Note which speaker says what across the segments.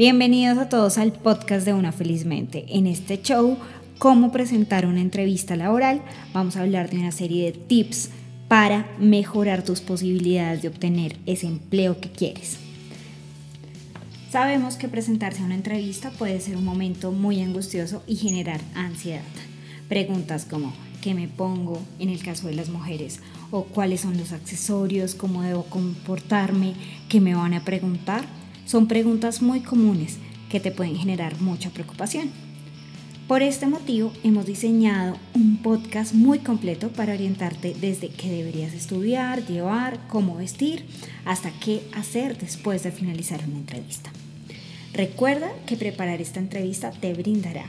Speaker 1: Bienvenidos a todos al podcast de Una Felizmente. En este show, cómo presentar una entrevista laboral, vamos a hablar de una serie de tips para mejorar tus posibilidades de obtener ese empleo que quieres. Sabemos que presentarse a una entrevista puede ser un momento muy angustioso y generar ansiedad. Preguntas como ¿qué me pongo en el caso de las mujeres? ¿O cuáles son los accesorios? ¿Cómo debo comportarme? ¿Qué me van a preguntar? Son preguntas muy comunes que te pueden generar mucha preocupación. Por este motivo hemos diseñado un podcast muy completo para orientarte desde qué deberías estudiar, llevar, cómo vestir, hasta qué hacer después de finalizar una entrevista. Recuerda que preparar esta entrevista te brindará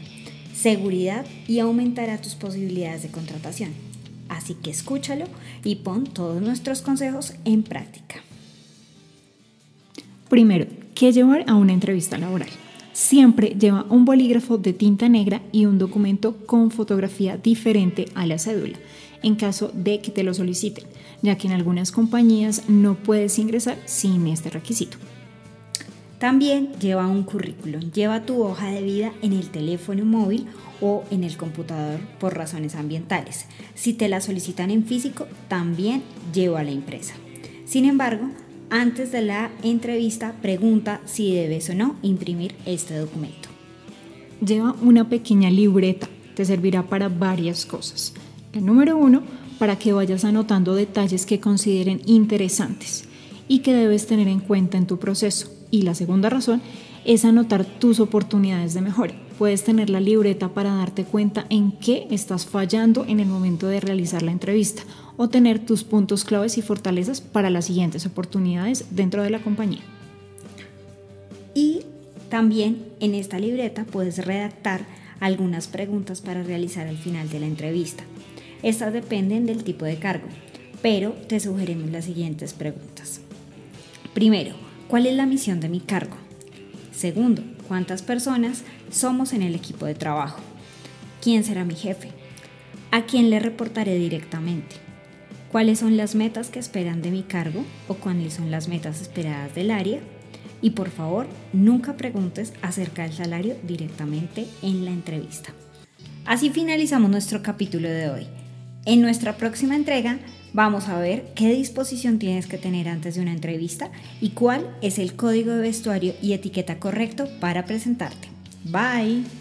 Speaker 1: seguridad y aumentará tus posibilidades de contratación. Así que escúchalo y pon todos nuestros consejos en práctica.
Speaker 2: Primero, ¿qué llevar a una entrevista laboral? Siempre lleva un bolígrafo de tinta negra y un documento con fotografía diferente a la cédula, en caso de que te lo soliciten, ya que en algunas compañías no puedes ingresar sin este requisito.
Speaker 1: También lleva un currículum, lleva tu hoja de vida en el teléfono móvil o en el computador por razones ambientales. Si te la solicitan en físico, también lleva la impresa. Sin embargo, antes de la entrevista pregunta si debes o no imprimir este documento.
Speaker 2: Lleva una pequeña libreta, te servirá para varias cosas. La número uno, para que vayas anotando detalles que consideren interesantes y que debes tener en cuenta en tu proceso. Y la segunda razón es anotar tus oportunidades de mejora. Puedes tener la libreta para darte cuenta en qué estás fallando en el momento de realizar la entrevista o tener tus puntos claves y fortalezas para las siguientes oportunidades dentro de la compañía.
Speaker 1: Y también en esta libreta puedes redactar algunas preguntas para realizar al final de la entrevista. Estas dependen del tipo de cargo, pero te sugerimos las siguientes preguntas. Primero, ¿Cuál es la misión de mi cargo? Segundo, ¿cuántas personas somos en el equipo de trabajo? ¿Quién será mi jefe? ¿A quién le reportaré directamente? ¿Cuáles son las metas que esperan de mi cargo o cuáles son las metas esperadas del área? Y por favor, nunca preguntes acerca del salario directamente en la entrevista. Así finalizamos nuestro capítulo de hoy. En nuestra próxima entrega Vamos a ver qué disposición tienes que tener antes de una entrevista y cuál es el código de vestuario y etiqueta correcto para presentarte. Bye.